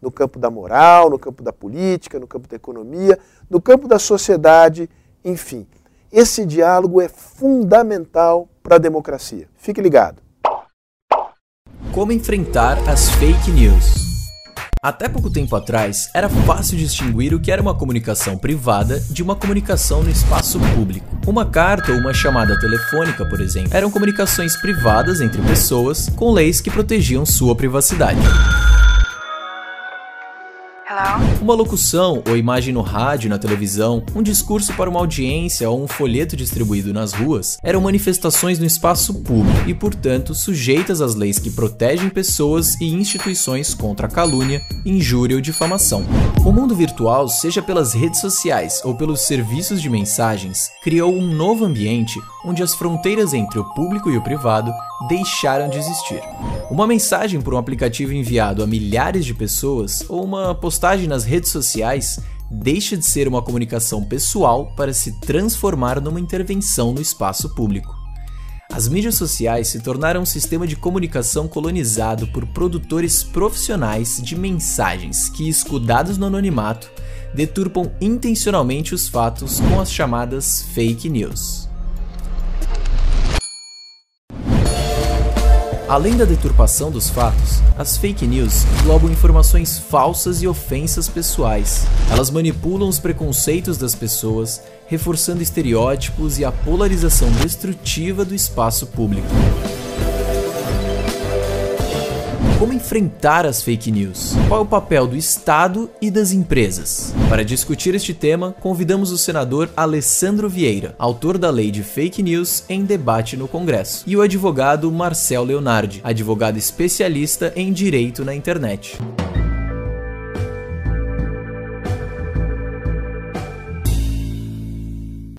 no campo da moral, no campo da política, no campo da economia, no campo da sociedade, enfim. Esse diálogo é fundamental para a democracia. Fique ligado. Como enfrentar as fake news? Até pouco tempo atrás, era fácil distinguir o que era uma comunicação privada de uma comunicação no espaço público. Uma carta ou uma chamada telefônica, por exemplo, eram comunicações privadas entre pessoas com leis que protegiam sua privacidade. Uma locução ou imagem no rádio, na televisão, um discurso para uma audiência ou um folheto distribuído nas ruas eram manifestações no espaço público e, portanto, sujeitas às leis que protegem pessoas e instituições contra calúnia, injúria ou difamação. O mundo virtual, seja pelas redes sociais ou pelos serviços de mensagens, criou um novo ambiente onde as fronteiras entre o público e o privado deixaram de existir. Uma mensagem por um aplicativo enviado a milhares de pessoas ou uma postagem nas redes sociais deixa de ser uma comunicação pessoal para se transformar numa intervenção no espaço público. As mídias sociais se tornaram um sistema de comunicação colonizado por produtores profissionais de mensagens que, escudados no anonimato, deturpam intencionalmente os fatos com as chamadas fake news. Além da deturpação dos fatos, as fake news englobam informações falsas e ofensas pessoais. Elas manipulam os preconceitos das pessoas, reforçando estereótipos e a polarização destrutiva do espaço público. Como enfrentar as fake news? Qual é o papel do Estado e das empresas? Para discutir este tema, convidamos o senador Alessandro Vieira, autor da lei de fake news em debate no Congresso, e o advogado Marcel Leonardi, advogado especialista em direito na internet.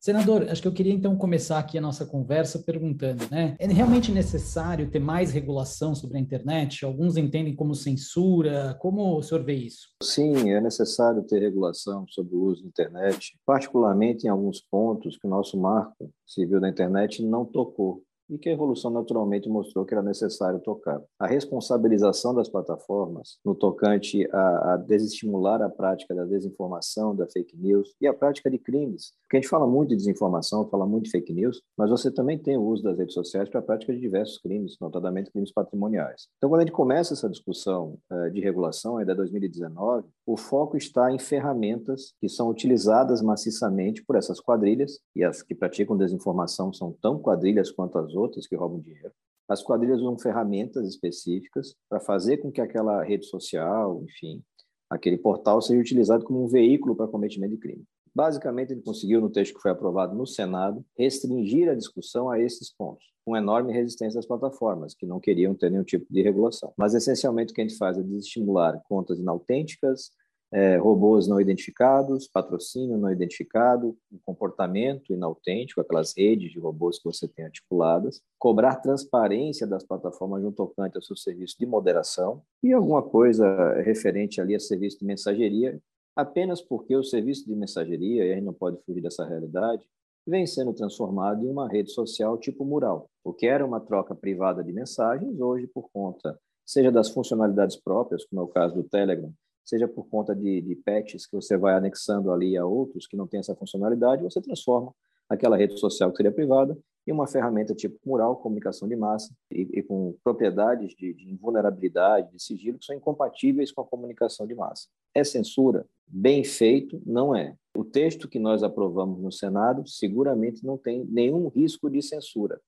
Senador, acho que eu queria então começar aqui a nossa conversa perguntando, né? É realmente necessário ter mais regulação sobre a internet? Alguns entendem como censura. Como o senhor vê isso? Sim, é necessário ter regulação sobre o uso da internet, particularmente em alguns pontos que o nosso marco civil da internet não tocou e que a evolução naturalmente mostrou que era necessário tocar. A responsabilização das plataformas no tocante a, a desestimular a prática da desinformação, da fake news e a prática de crimes. Porque a gente fala muito de desinformação, fala muito de fake news, mas você também tem o uso das redes sociais para a prática de diversos crimes, notadamente crimes patrimoniais. Então, quando a gente começa essa discussão uh, de regulação, ainda 2019, o foco está em ferramentas que são utilizadas maciçamente por essas quadrilhas, e as que praticam desinformação são tão quadrilhas quanto as outras que roubam dinheiro. As quadrilhas usam ferramentas específicas para fazer com que aquela rede social, enfim, aquele portal seja utilizado como um veículo para cometimento de crime. Basicamente, ele conseguiu, no texto que foi aprovado no Senado, restringir a discussão a esses pontos, com enorme resistência das plataformas, que não queriam ter nenhum tipo de regulação. Mas, essencialmente, o que a gente faz é desestimular contas inautênticas, é, robôs não identificados, patrocínio não identificado, um comportamento inautêntico, aquelas redes de robôs que você tem articuladas, cobrar transparência das plataformas no tocante ao seu serviço de moderação e alguma coisa referente ali a serviço de mensageria, apenas porque o serviço de mensageria, e a gente não pode fugir dessa realidade, vem sendo transformado em uma rede social tipo mural. O que era uma troca privada de mensagens, hoje, por conta, seja das funcionalidades próprias, como é o caso do Telegram, seja por conta de, de patches que você vai anexando ali a outros que não tem essa funcionalidade, você transforma aquela rede social que seria privada em uma ferramenta tipo mural, comunicação de massa, e, e com propriedades de, de invulnerabilidade, de sigilo, que são incompatíveis com a comunicação de massa. É censura? Bem feito, não é. O texto que nós aprovamos no Senado seguramente não tem nenhum risco de censura,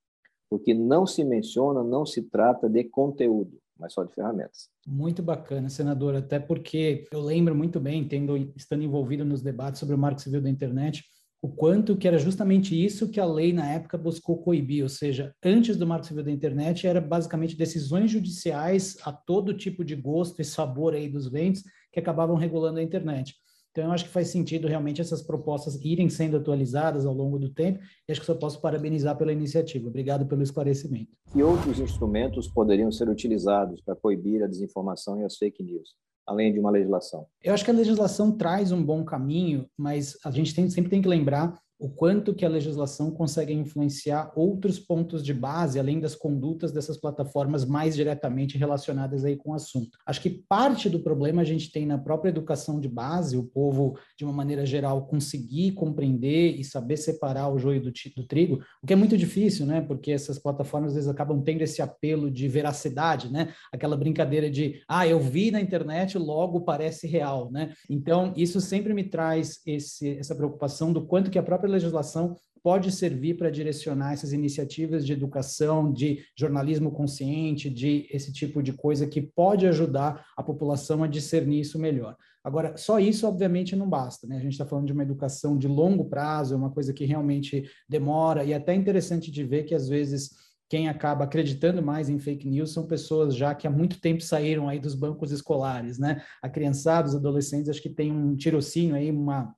porque não se menciona, não se trata de conteúdo mas só de ferramentas. Muito bacana, senador, até porque eu lembro muito bem, tendo, estando envolvido nos debates sobre o Marco Civil da Internet, o quanto que era justamente isso que a lei na época buscou coibir, ou seja, antes do Marco Civil da Internet era basicamente decisões judiciais a todo tipo de gosto e sabor aí dos ventos que acabavam regulando a internet. Então, eu acho que faz sentido realmente essas propostas irem sendo atualizadas ao longo do tempo, e acho que só posso parabenizar pela iniciativa. Obrigado pelo esclarecimento. Que outros instrumentos poderiam ser utilizados para coibir a desinformação e as fake news? além de uma legislação? Eu acho que a legislação traz um bom caminho, mas a gente tem, sempre tem que lembrar o quanto que a legislação consegue influenciar outros pontos de base, além das condutas dessas plataformas mais diretamente relacionadas aí com o assunto. Acho que parte do problema a gente tem na própria educação de base, o povo, de uma maneira geral, conseguir compreender e saber separar o joio do, do trigo, o que é muito difícil, né? Porque essas plataformas às vezes acabam tendo esse apelo de veracidade, né? Aquela brincadeira de, ah, eu vi na internet, logo parece real, né? Então, isso sempre me traz esse, essa preocupação do quanto que a própria legislação pode servir para direcionar essas iniciativas de educação, de jornalismo consciente, de esse tipo de coisa que pode ajudar a população a discernir isso melhor. Agora, só isso, obviamente, não basta, né? A gente está falando de uma educação de longo prazo, é uma coisa que realmente demora, e é até interessante de ver que, às vezes, quem acaba acreditando mais em fake news são pessoas já que há muito tempo saíram aí dos bancos escolares, né? A criançada, os adolescentes, acho que tem um tirocínio aí, uma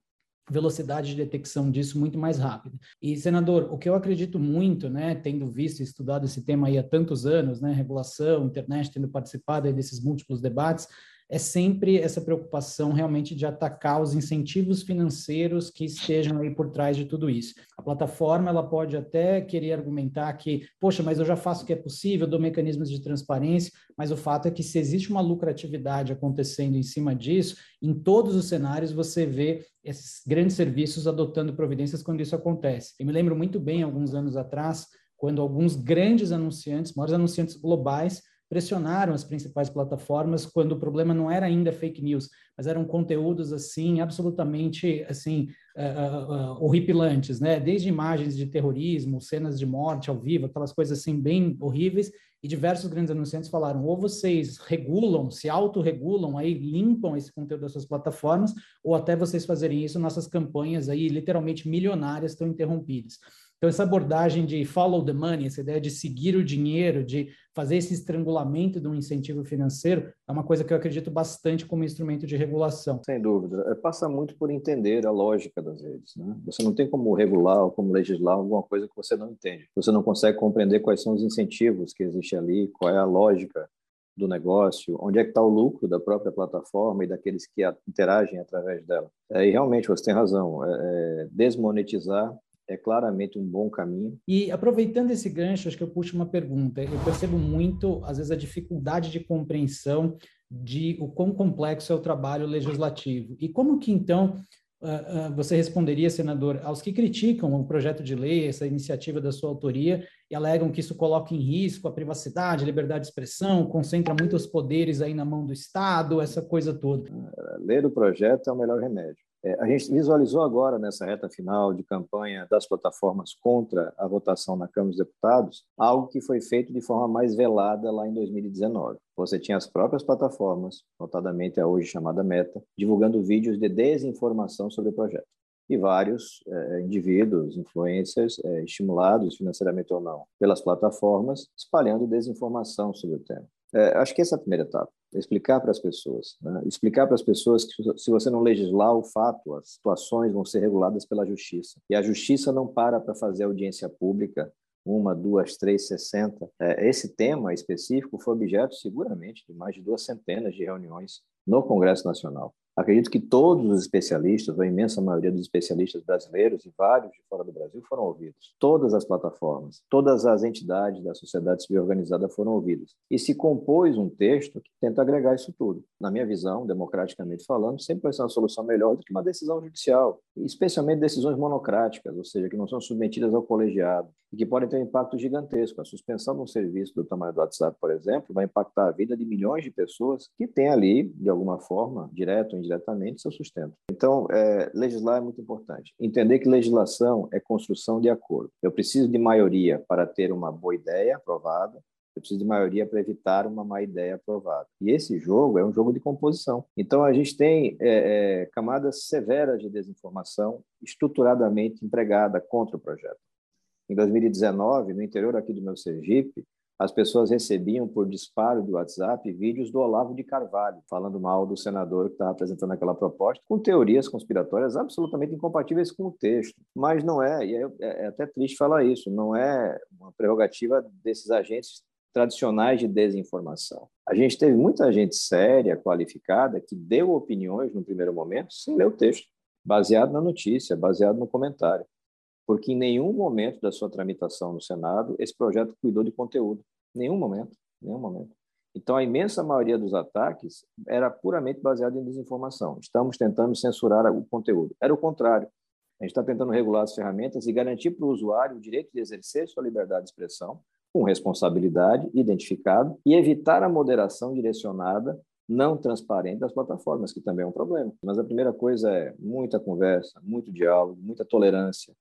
velocidade de detecção disso muito mais rápida. E, senador, o que eu acredito muito, né, tendo visto e estudado esse tema aí há tantos anos, né, regulação, internet, tendo participado aí desses múltiplos debates, é sempre essa preocupação realmente de atacar os incentivos financeiros que estejam aí por trás de tudo isso. A plataforma ela pode até querer argumentar que, poxa, mas eu já faço o que é possível, dou mecanismos de transparência, mas o fato é que se existe uma lucratividade acontecendo em cima disso, em todos os cenários você vê esses grandes serviços adotando providências quando isso acontece. Eu me lembro muito bem, alguns anos atrás, quando alguns grandes anunciantes, maiores anunciantes globais, pressionaram as principais plataformas quando o problema não era ainda fake news, mas eram conteúdos assim absolutamente assim uh, uh, horripilantes, né? Desde imagens de terrorismo, cenas de morte ao vivo, aquelas coisas assim bem horríveis. E diversos grandes anunciantes falaram: ou vocês regulam, se autorregulam, aí limpam esse conteúdo das suas plataformas, ou até vocês fazerem isso, nossas campanhas aí literalmente milionárias estão interrompidas. Então, essa abordagem de follow the money, essa ideia de seguir o dinheiro, de fazer esse estrangulamento de um incentivo financeiro, é uma coisa que eu acredito bastante como instrumento de regulação. Sem dúvida. É, passa muito por entender a lógica das redes. Né? Você não tem como regular ou como legislar alguma coisa que você não entende. Você não consegue compreender quais são os incentivos que existem ali, qual é a lógica do negócio, onde é que está o lucro da própria plataforma e daqueles que interagem através dela. É, e realmente você tem razão, é, é desmonetizar é claramente um bom caminho. E aproveitando esse gancho, acho que eu puxo uma pergunta. Eu percebo muito, às vezes, a dificuldade de compreensão de o quão complexo é o trabalho legislativo. E como que, então, você responderia, senador, aos que criticam o projeto de lei, essa iniciativa da sua autoria, e alegam que isso coloca em risco a privacidade, a liberdade de expressão, concentra muitos poderes aí na mão do Estado, essa coisa toda? Ler o projeto é o melhor remédio. É, a gente visualizou agora, nessa reta final de campanha das plataformas contra a votação na Câmara dos Deputados, algo que foi feito de forma mais velada lá em 2019. Você tinha as próprias plataformas, notadamente a hoje chamada Meta, divulgando vídeos de desinformação sobre o projeto. E vários é, indivíduos, influencers, é, estimulados financeiramente ou não pelas plataformas, espalhando desinformação sobre o tema. É, acho que essa é a primeira etapa explicar para as pessoas, né? explicar para as pessoas que se você não legislar o fato, as situações vão ser reguladas pela justiça. E a justiça não para para fazer audiência pública uma, duas, três, sessenta. É, esse tema específico foi objeto, seguramente, de mais de duas centenas de reuniões no Congresso Nacional. Acredito que todos os especialistas, a imensa maioria dos especialistas brasileiros e vários de fora do Brasil foram ouvidos. Todas as plataformas, todas as entidades da sociedade civil organizada foram ouvidas. E se compôs um texto que tenta agregar isso tudo. Na minha visão, democraticamente falando, sempre vai ser uma solução melhor do que uma decisão judicial, especialmente decisões monocráticas, ou seja, que não são submetidas ao colegiado e que podem ter um impacto gigantesco. A suspensão de um serviço do tamanho do WhatsApp, por exemplo, vai impactar a vida de milhões de pessoas que têm ali, de alguma forma, direto indiretamente, seu sustento. Então, é, legislar é muito importante. Entender que legislação é construção de acordo. Eu preciso de maioria para ter uma boa ideia aprovada, eu preciso de maioria para evitar uma má ideia aprovada. E esse jogo é um jogo de composição. Então, a gente tem é, é, camadas severas de desinformação estruturadamente empregada contra o projeto. Em 2019, no interior aqui do meu Sergipe, as pessoas recebiam por disparo do WhatsApp vídeos do Olavo de Carvalho, falando mal do senador que estava apresentando aquela proposta, com teorias conspiratórias absolutamente incompatíveis com o texto. Mas não é, e é, é até triste falar isso, não é uma prerrogativa desses agentes tradicionais de desinformação. A gente teve muita gente séria, qualificada, que deu opiniões no primeiro momento sem ler o texto, baseado na notícia, baseado no comentário porque em nenhum momento da sua tramitação no Senado esse projeto cuidou de conteúdo. Nenhum momento, nenhum momento. Então, a imensa maioria dos ataques era puramente baseada em desinformação. Estamos tentando censurar o conteúdo. Era o contrário. A gente está tentando regular as ferramentas e garantir para o usuário o direito de exercer sua liberdade de expressão com responsabilidade, identificado, e evitar a moderação direcionada não transparente das plataformas, que também é um problema. Mas a primeira coisa é muita conversa, muito diálogo, muita tolerância,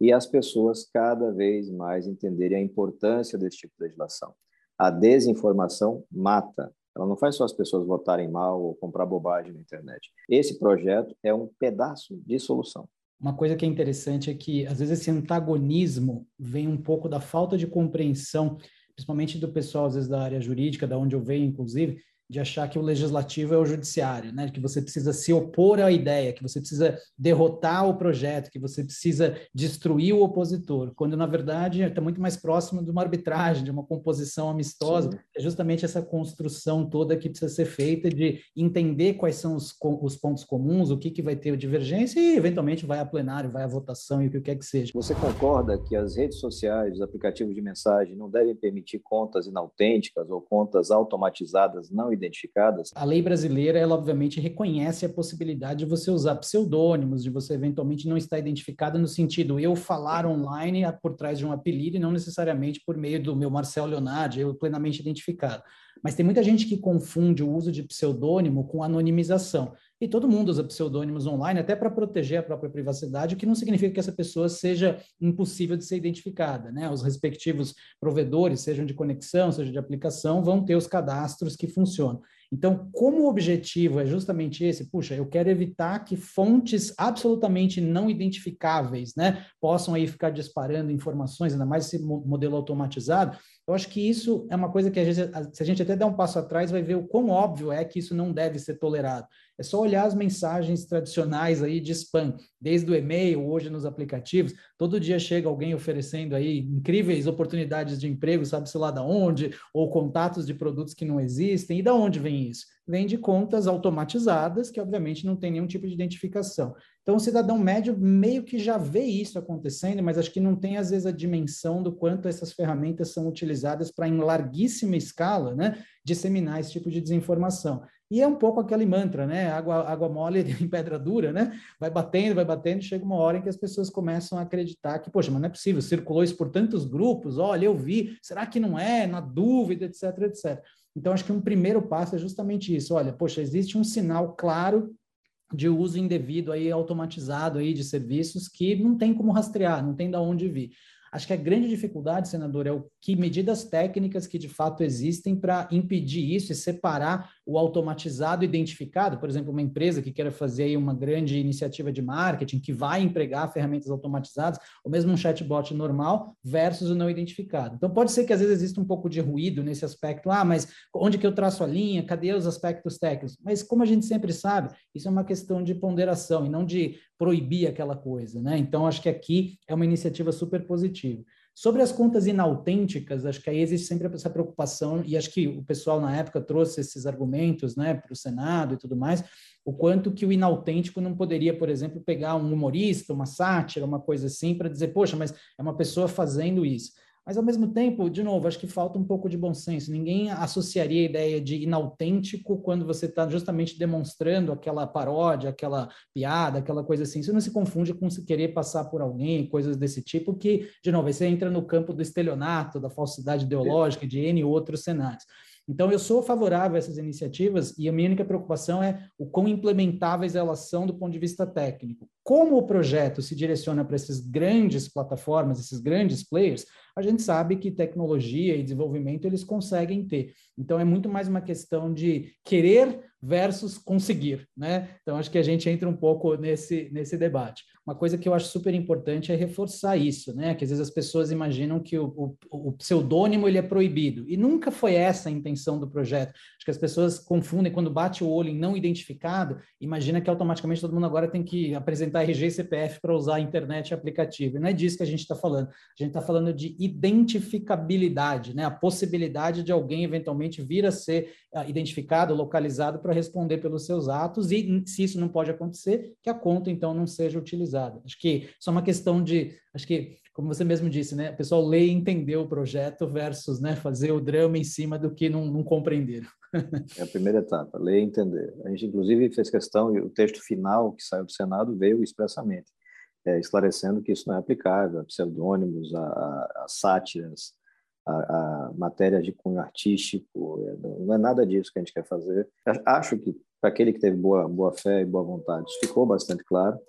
e as pessoas cada vez mais entenderem a importância desse tipo de legislação. A desinformação mata. Ela não faz só as pessoas votarem mal ou comprar bobagem na internet. Esse projeto é um pedaço de solução. Uma coisa que é interessante é que, às vezes, esse antagonismo vem um pouco da falta de compreensão, principalmente do pessoal, às vezes, da área jurídica, da onde eu venho, inclusive, de achar que o legislativo é o judiciário, né? Que você precisa se opor à ideia, que você precisa derrotar o projeto, que você precisa destruir o opositor, quando na verdade está muito mais próximo de uma arbitragem, de uma composição amistosa. Sim. É justamente essa construção toda que precisa ser feita de entender quais são os, os pontos comuns, o que, que vai ter divergência e eventualmente vai a plenário, vai à votação e o que quer que seja. Você concorda que as redes sociais, os aplicativos de mensagem não devem permitir contas inautênticas ou contas automatizadas não identificadas. A lei brasileira, ela obviamente reconhece a possibilidade de você usar pseudônimos, de você eventualmente não estar identificado no sentido eu falar online por trás de um apelido e não necessariamente por meio do meu Marcel Leonardo, eu plenamente identificado. Mas tem muita gente que confunde o uso de pseudônimo com anonimização. E todo mundo usa pseudônimos online, até para proteger a própria privacidade, o que não significa que essa pessoa seja impossível de ser identificada. Né? Os respectivos provedores, sejam de conexão, seja de aplicação, vão ter os cadastros que funcionam. Então, como o objetivo é justamente esse, puxa, eu quero evitar que fontes absolutamente não identificáveis, né, possam aí ficar disparando informações, ainda mais esse modelo automatizado, eu acho que isso é uma coisa que, às vezes, se a gente até der um passo atrás, vai ver o quão óbvio é que isso não deve ser tolerado. É só olhar as mensagens tradicionais aí de spam, desde o e-mail, hoje nos aplicativos, todo dia chega alguém oferecendo aí incríveis oportunidades de emprego, sabe-se lá da onde, ou contatos de produtos que não existem. E da onde vem isso? Vem de contas automatizadas, que obviamente não tem nenhum tipo de identificação. Então, o cidadão médio meio que já vê isso acontecendo, mas acho que não tem, às vezes, a dimensão do quanto essas ferramentas são utilizadas para, em larguíssima escala, né, disseminar esse tipo de desinformação. E é um pouco aquele mantra, né? Água, água mole em pedra dura, né? Vai batendo, vai batendo, chega uma hora em que as pessoas começam a acreditar que, poxa, mas não é possível, circulou isso por tantos grupos, olha, eu vi, será que não é? Na dúvida, etc, etc. Então, acho que um primeiro passo é justamente isso. Olha, poxa, existe um sinal claro de uso indevido aí automatizado aí de serviços que não tem como rastrear, não tem de onde vir. Acho que a grande dificuldade, senador, é o que medidas técnicas que de fato existem para impedir isso e separar o automatizado identificado, por exemplo, uma empresa que queira fazer uma grande iniciativa de marketing, que vai empregar ferramentas automatizadas, ou mesmo um chatbot normal, versus o não identificado. Então, pode ser que às vezes exista um pouco de ruído nesse aspecto, ah, mas onde que eu traço a linha, cadê os aspectos técnicos? Mas, como a gente sempre sabe, isso é uma questão de ponderação e não de proibir aquela coisa, né? Então, acho que aqui é uma iniciativa super positiva. Sobre as contas inautênticas, acho que aí existe sempre essa preocupação, e acho que o pessoal na época trouxe esses argumentos né, para o Senado e tudo mais, o quanto que o inautêntico não poderia, por exemplo, pegar um humorista, uma sátira, uma coisa assim, para dizer, poxa, mas é uma pessoa fazendo isso. Mas, ao mesmo tempo, de novo, acho que falta um pouco de bom senso. Ninguém associaria a ideia de inautêntico quando você está justamente demonstrando aquela paródia, aquela piada, aquela coisa assim. Isso não se confunde com se querer passar por alguém, coisas desse tipo, que, de novo, você entra no campo do estelionato, da falsidade ideológica, de N outros cenários. Então, eu sou favorável a essas iniciativas e a minha única preocupação é o quão implementáveis elas são do ponto de vista técnico. Como o projeto se direciona para essas grandes plataformas, esses grandes players, a gente sabe que tecnologia e desenvolvimento eles conseguem ter. Então, é muito mais uma questão de querer versus conseguir, né? Então, acho que a gente entra um pouco nesse, nesse debate. Uma coisa que eu acho super importante é reforçar isso, né? Que às vezes as pessoas imaginam que o, o, o pseudônimo ele é proibido e nunca foi essa a intenção do projeto. Acho que as pessoas confundem quando bate o olho em não identificado, imagina que automaticamente todo mundo agora tem que apresentar RG e CPF para usar a internet e aplicativo. E não é disso que a gente está falando. A gente está falando de identificabilidade, né? A possibilidade de alguém eventualmente vir a ser uh, identificado, localizado para responder pelos seus atos e se isso não pode acontecer, que a conta então não seja utilizada. Acho que isso é uma questão de, acho que como você mesmo disse, né? O pessoal lê e entender o projeto versus, né, fazer o drama em cima do que não, não compreenderam. É a primeira etapa, ler e entender. A gente, inclusive, fez questão, e o texto final que saiu do Senado veio expressamente, é, esclarecendo que isso não é aplicável a pseudônimos, a, a, a sátiras, a, a de cunho artístico, é, não é nada disso que a gente quer fazer. Acho que, para aquele que teve boa, boa fé e boa vontade, isso ficou bastante claro.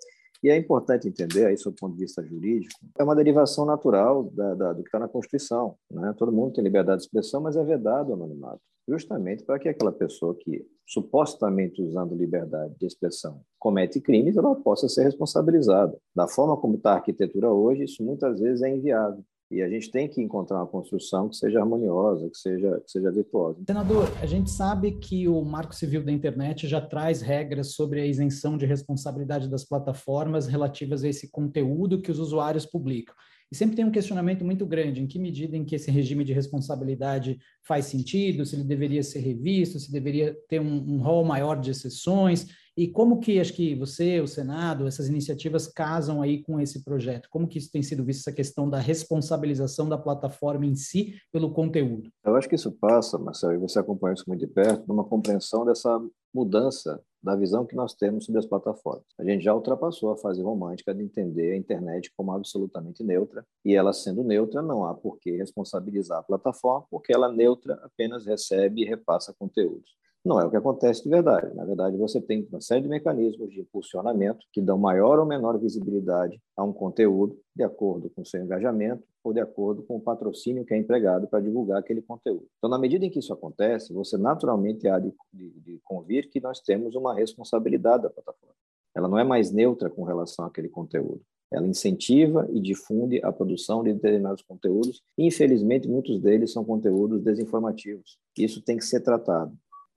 E é importante entender, aí, sob o ponto de vista jurídico, é uma derivação natural da, da, do que está na Constituição. Né? Todo mundo tem liberdade de expressão, mas é vedado o anonimato justamente para que aquela pessoa que, supostamente usando liberdade de expressão, comete crimes, ela possa ser responsabilizada. Da forma como está a arquitetura hoje, isso muitas vezes é inviável. E a gente tem que encontrar uma construção que seja harmoniosa, que seja, que seja virtuosa. Senador, a gente sabe que o Marco Civil da Internet já traz regras sobre a isenção de responsabilidade das plataformas relativas a esse conteúdo que os usuários publicam. E sempre tem um questionamento muito grande, em que medida em que esse regime de responsabilidade faz sentido, se ele deveria ser revisto, se deveria ter um, um rol maior de exceções, e como que acho que você, o Senado, essas iniciativas casam aí com esse projeto? Como que isso tem sido visto, essa questão da responsabilização da plataforma em si pelo conteúdo? Eu acho que isso passa, Marcelo, e você acompanha isso muito de perto, numa compreensão dessa mudança da visão que nós temos sobre as plataformas. A gente já ultrapassou a fase romântica de entender a internet como absolutamente neutra, e ela sendo neutra, não há por que responsabilizar a plataforma, porque ela neutra apenas recebe e repassa conteúdos. Não é o que acontece de verdade. Na verdade, você tem uma série de mecanismos de impulsionamento que dão maior ou menor visibilidade a um conteúdo de acordo com o seu engajamento ou de acordo com o patrocínio que é empregado para divulgar aquele conteúdo. Então, na medida em que isso acontece, você naturalmente há de, de, de convir que nós temos uma responsabilidade da plataforma. Ela não é mais neutra com relação àquele conteúdo. Ela incentiva e difunde a produção de determinados conteúdos. E, infelizmente, muitos deles são conteúdos desinformativos. Isso tem que ser tratado.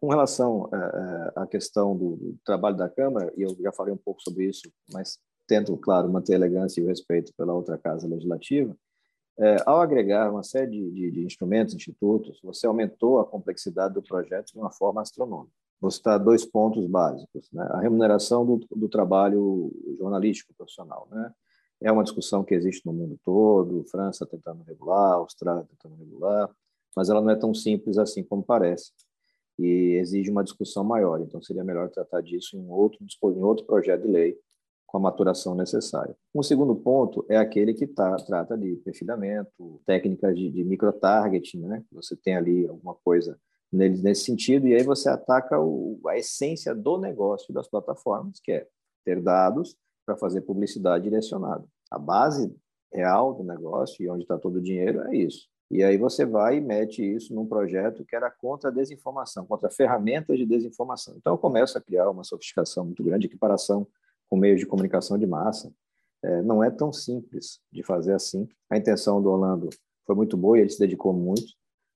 Com relação é, é, à questão do, trabalho da Câmara, e eu já falei um pouco sobre isso, mas tento, claro, manter a elegância e o respeito pela outra casa legislativa, é, ao agregar uma série de, de, de, instrumentos, institutos, você aumentou a complexidade do projeto de uma forma astronômica. Vou citar dois pontos básicos. Né? A remuneração do, do trabalho jornalístico profissional. Né? É uma discussão que existe no mundo todo, França tentando regular, Austrália tentando regular, mas ela não é tão simples assim como parece e exige uma discussão maior. Então, seria melhor tratar disso em outro, em outro projeto de lei com a maturação necessária. Um segundo ponto é aquele que tá, trata de perfilhamento, técnicas de, de microtargeting, né? Você tem ali alguma coisa nesse sentido, e aí você ataca o, a essência do negócio das plataformas, que é ter dados para fazer publicidade direcionada. A base real do negócio e onde está todo o dinheiro é isso. E aí você vai e mete isso num projeto que era contra a desinformação, contra ferramentas de desinformação. Então eu começo a criar uma sofisticação muito grande, equiparação com meios de comunicação de massa. É, não é tão simples de fazer assim. A intenção do Orlando foi muito boa e ele se dedicou muito,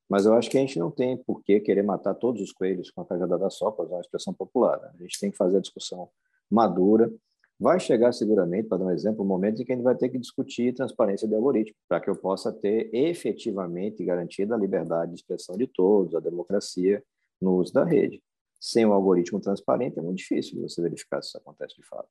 mas eu acho que a gente não tem por que querer matar todos os coelhos com a cajada da sopa, é uma expressão popular. Né? A gente tem que fazer a discussão madura, Vai chegar seguramente, para dar um exemplo, um momento em que a gente vai ter que discutir transparência de algoritmo, para que eu possa ter efetivamente garantida a liberdade de expressão de todos, a democracia no uso da rede. Sem um algoritmo transparente é muito difícil você verificar se isso acontece de fato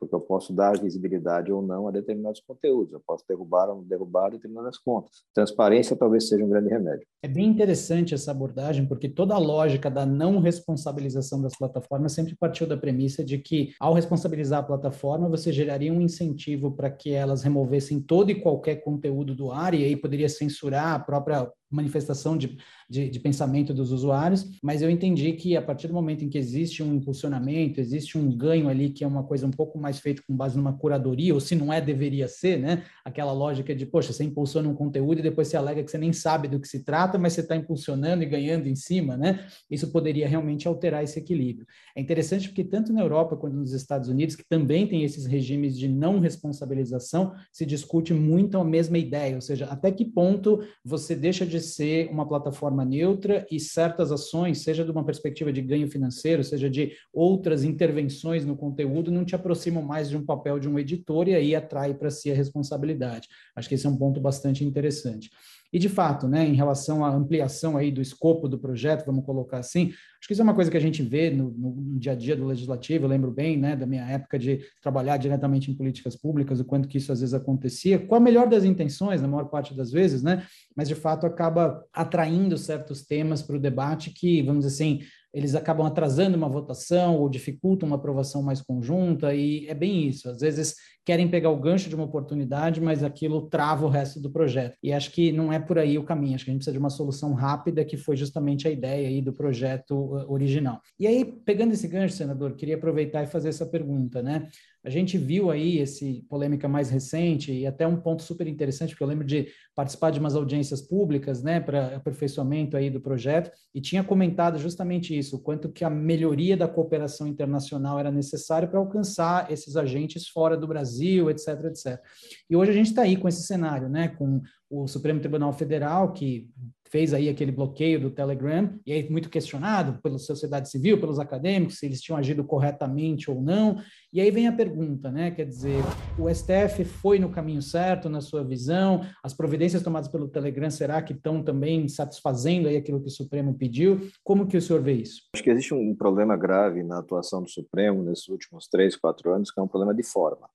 porque eu posso dar visibilidade ou não a determinados conteúdos, eu posso derrubar ou não derrubar determinadas contas. Transparência talvez seja um grande remédio. É bem interessante essa abordagem, porque toda a lógica da não responsabilização das plataformas sempre partiu da premissa de que, ao responsabilizar a plataforma, você geraria um incentivo para que elas removessem todo e qualquer conteúdo do ar, e aí poderia censurar a própria manifestação de, de, de, pensamento dos usuários, mas eu entendi que a partir do momento em que existe um impulsionamento, existe um ganho ali que é uma coisa um pouco mais feita com base numa curadoria, ou se não é, deveria ser, né? Aquela lógica de, poxa, você impulsiona um conteúdo e depois você alega que você nem sabe do que se trata, mas você está impulsionando e ganhando em cima, né? Isso poderia realmente alterar esse equilíbrio. É interessante porque tanto na Europa quanto nos Estados Unidos, que também tem esses regimes de não responsabilização, se discute muito a mesma ideia, ou seja, até que ponto você deixa de ser uma plataforma neutra e certas ações, seja de uma perspectiva de ganho financeiro, seja de outras intervenções no conteúdo, não te aproximam mais de um papel de um editor e aí atrai para si a responsabilidade. Acho que esse é um ponto bastante interessante. E, de fato, né, em relação à ampliação aí do escopo do projeto, vamos colocar assim, acho que isso é uma coisa que a gente vê no, no dia a dia do legislativo. Eu lembro bem né, da minha época de trabalhar diretamente em políticas públicas, o quanto que isso às vezes acontecia, com a melhor das intenções, na maior parte das vezes, né, mas de fato acaba atraindo certos temas para o debate que, vamos dizer assim, eles acabam atrasando uma votação ou dificultam uma aprovação mais conjunta, e é bem isso. Às vezes querem pegar o gancho de uma oportunidade, mas aquilo trava o resto do projeto. E acho que não é por aí o caminho. Acho que a gente precisa de uma solução rápida, que foi justamente a ideia aí do projeto uh, original. E aí, pegando esse gancho, senador, queria aproveitar e fazer essa pergunta, né? A gente viu aí esse polêmica mais recente e até um ponto super interessante, porque eu lembro de participar de umas audiências públicas, né, para aperfeiçoamento aí do projeto, e tinha comentado justamente isso, quanto que a melhoria da cooperação internacional era necessária para alcançar esses agentes fora do Brasil, etc, etc. E hoje a gente está aí com esse cenário, né, com o Supremo Tribunal Federal, que fez aí aquele bloqueio do Telegram, e aí muito questionado pela sociedade civil, pelos acadêmicos, se eles tinham agido corretamente ou não. E aí vem a pergunta, né? Quer dizer, o STF foi no caminho certo, na sua visão? As providências tomadas pelo Telegram, será que estão também satisfazendo aí aquilo que o Supremo pediu? Como que o senhor vê isso? Acho que existe um problema grave na atuação do Supremo nesses últimos três, quatro anos, que é um problema de forma.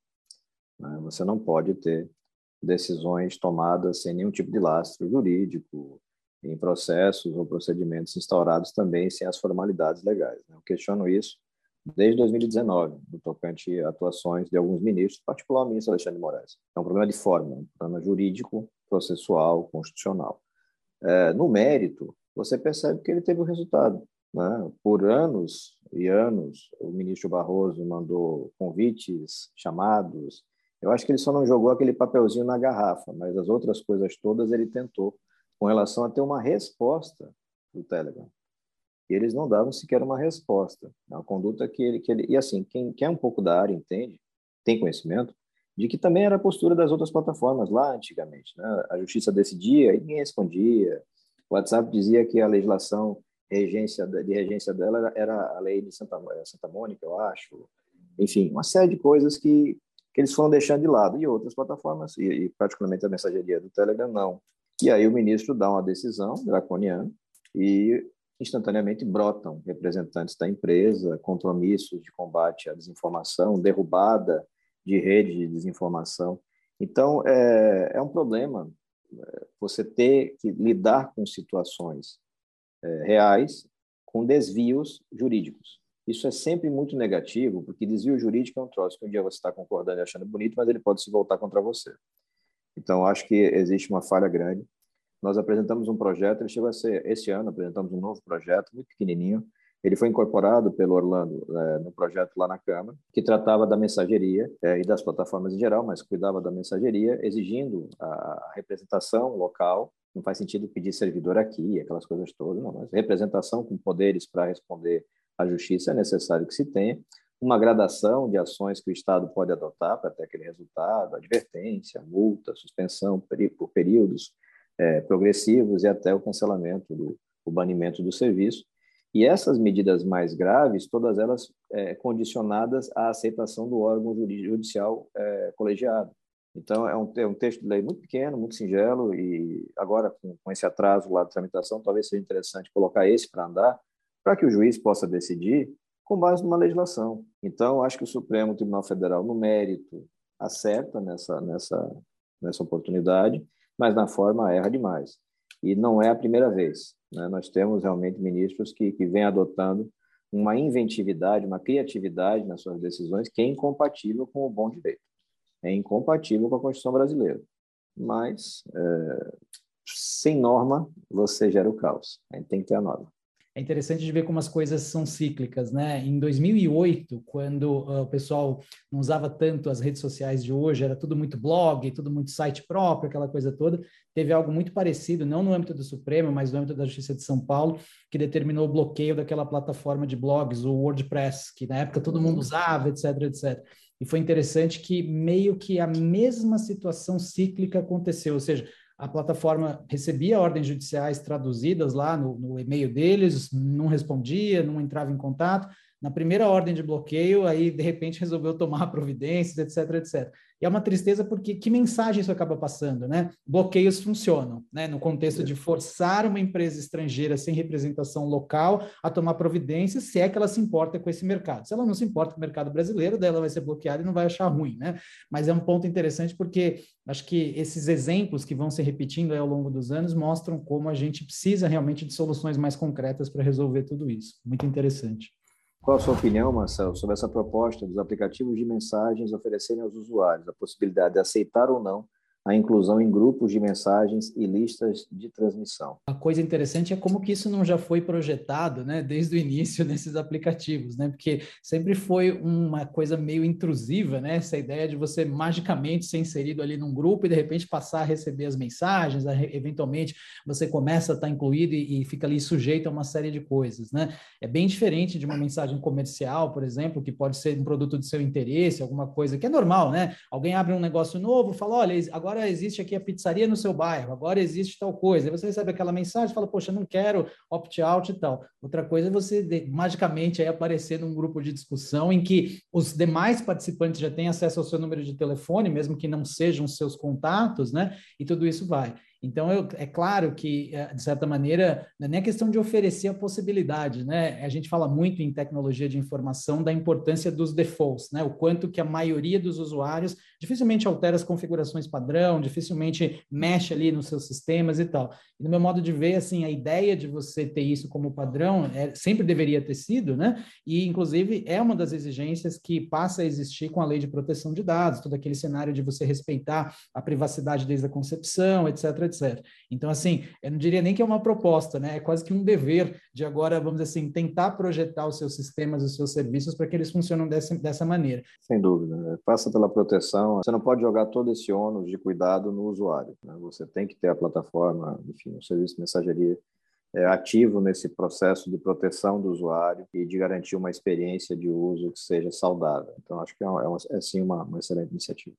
Né? Você não pode ter decisões tomadas sem nenhum tipo de lastro jurídico, em processos ou procedimentos instaurados também sem as formalidades legais. Né? Eu questiono isso desde 2019, no tocante a atuações de alguns ministros, particularmente o ministro Alexandre de Moraes. É um problema de forma, um problema jurídico, processual, constitucional. É, no mérito, você percebe que ele teve o resultado. Né? Por anos e anos, o ministro Barroso mandou convites, chamados. Eu acho que ele só não jogou aquele papelzinho na garrafa, mas as outras coisas todas ele tentou com relação a ter uma resposta do Telegram. E eles não davam sequer uma resposta. É uma conduta que ele, que ele. E assim, quem quer um pouco da área entende, tem conhecimento, de que também era a postura das outras plataformas lá antigamente. Né? A justiça decidia e ninguém respondia. O WhatsApp dizia que a legislação regência, de regência dela era a lei de Santa, Santa Mônica, eu acho. Enfim, uma série de coisas que, que eles foram deixando de lado. E outras plataformas, e, e particularmente a mensageria do Telegram, não. E aí o ministro dá uma decisão draconiana e instantaneamente brotam representantes da empresa, compromissos de combate à desinformação, derrubada de rede de desinformação. Então, é, é um problema é, você ter que lidar com situações é, reais com desvios jurídicos. Isso é sempre muito negativo, porque desvio jurídico é um troço que um dia você está concordando e achando bonito, mas ele pode se voltar contra você. Então, acho que existe uma falha grande. Nós apresentamos um projeto, ele chegou a ser, esse ano, apresentamos um novo projeto, muito pequenininho. Ele foi incorporado pelo Orlando é, no projeto lá na Câmara, que tratava da mensageria é, e das plataformas em geral, mas cuidava da mensageria, exigindo a representação local. Não faz sentido pedir servidor aqui, aquelas coisas todas, não, mas representação com poderes para responder à justiça é necessário que se tenha uma gradação de ações que o Estado pode adotar para ter aquele resultado, advertência, multa, suspensão por períodos é, progressivos e até o cancelamento, do, o banimento do serviço. E essas medidas mais graves, todas elas é, condicionadas à aceitação do órgão judicial é, colegiado. Então, é um, é um, texto de lei muito pequeno, muito singelo, e agora, com, com esse atraso lá de tramitação, talvez seja interessante colocar esse para andar, para que o juiz possa decidir com base numa legislação. Então, acho que o Supremo Tribunal Federal, no mérito, acerta nessa, nessa, nessa oportunidade, mas na forma erra demais. E não é a primeira vez. Né? Nós temos realmente ministros que, que vêm adotando uma inventividade, uma criatividade nas suas decisões que é incompatível com o bom direito. É incompatível com a Constituição brasileira. Mas é, sem norma, você gera o caos. A gente tem que ter a norma é interessante de ver como as coisas são cíclicas, né? Em 2008, quando uh, o pessoal não usava tanto as redes sociais de hoje, era tudo muito blog, tudo muito site próprio, aquela coisa toda, teve algo muito parecido, não no âmbito do Supremo, mas no âmbito da Justiça de São Paulo, que determinou o bloqueio daquela plataforma de blogs, o WordPress, que na época todo mundo usava, etc, etc. E foi interessante que meio que a mesma situação cíclica aconteceu, ou seja, a plataforma recebia ordens judiciais traduzidas lá no, no e-mail deles, não respondia, não entrava em contato. Na primeira ordem de bloqueio, aí de repente resolveu tomar providências, etc, etc. E é uma tristeza porque que mensagem isso acaba passando, né? Bloqueios funcionam, né? No contexto de forçar uma empresa estrangeira sem representação local a tomar providências, se é que ela se importa com esse mercado. Se ela não se importa com o mercado brasileiro, daí ela vai ser bloqueada e não vai achar ruim, né? Mas é um ponto interessante porque acho que esses exemplos que vão se repetindo ao longo dos anos mostram como a gente precisa realmente de soluções mais concretas para resolver tudo isso. Muito interessante. Qual a sua opinião, Marcelo, sobre essa proposta dos aplicativos de mensagens oferecerem aos usuários a possibilidade de aceitar ou não a inclusão em grupos de mensagens e listas de transmissão. A coisa interessante é como que isso não já foi projetado, né, desde o início nesses aplicativos, né, porque sempre foi uma coisa meio intrusiva, né, essa ideia de você magicamente ser inserido ali num grupo e de repente passar a receber as mensagens, eventualmente você começa a estar incluído e, e fica ali sujeito a uma série de coisas, né. É bem diferente de uma mensagem comercial, por exemplo, que pode ser um produto de seu interesse, alguma coisa que é normal, né? Alguém abre um negócio novo, fala, olha, agora agora existe aqui a pizzaria no seu bairro, agora existe tal coisa. Aí você recebe aquela mensagem, fala, poxa, não quero opt-out e tal. Outra coisa é você magicamente aí aparecer num grupo de discussão em que os demais participantes já têm acesso ao seu número de telefone, mesmo que não sejam seus contatos, né? E tudo isso vai. Então, eu, é claro que, é, de certa maneira, não é nem a questão de oferecer a possibilidade, né? A gente fala muito em tecnologia de informação da importância dos defaults, né? O quanto que a maioria dos usuários dificilmente altera as configurações padrão, dificilmente mexe ali nos seus sistemas e tal. E no meu modo de ver, assim, a ideia de você ter isso como padrão é, sempre deveria ter sido, né? E, inclusive, é uma das exigências que passa a existir com a lei de proteção de dados, todo aquele cenário de você respeitar a privacidade desde a concepção, etc, etc. Então, assim, eu não diria nem que é uma proposta, né? É quase que um dever de agora, vamos dizer assim, tentar projetar os seus sistemas, os seus serviços para que eles funcionem dessa, dessa maneira. Sem dúvida. Né? Passa pela proteção, você não pode jogar todo esse ônus de cuidado no usuário. Né? Você tem que ter a plataforma, enfim, o serviço de mensageria é, ativo nesse processo de proteção do usuário e de garantir uma experiência de uso que seja saudável. Então, acho que é, é, é sim uma, uma excelente iniciativa.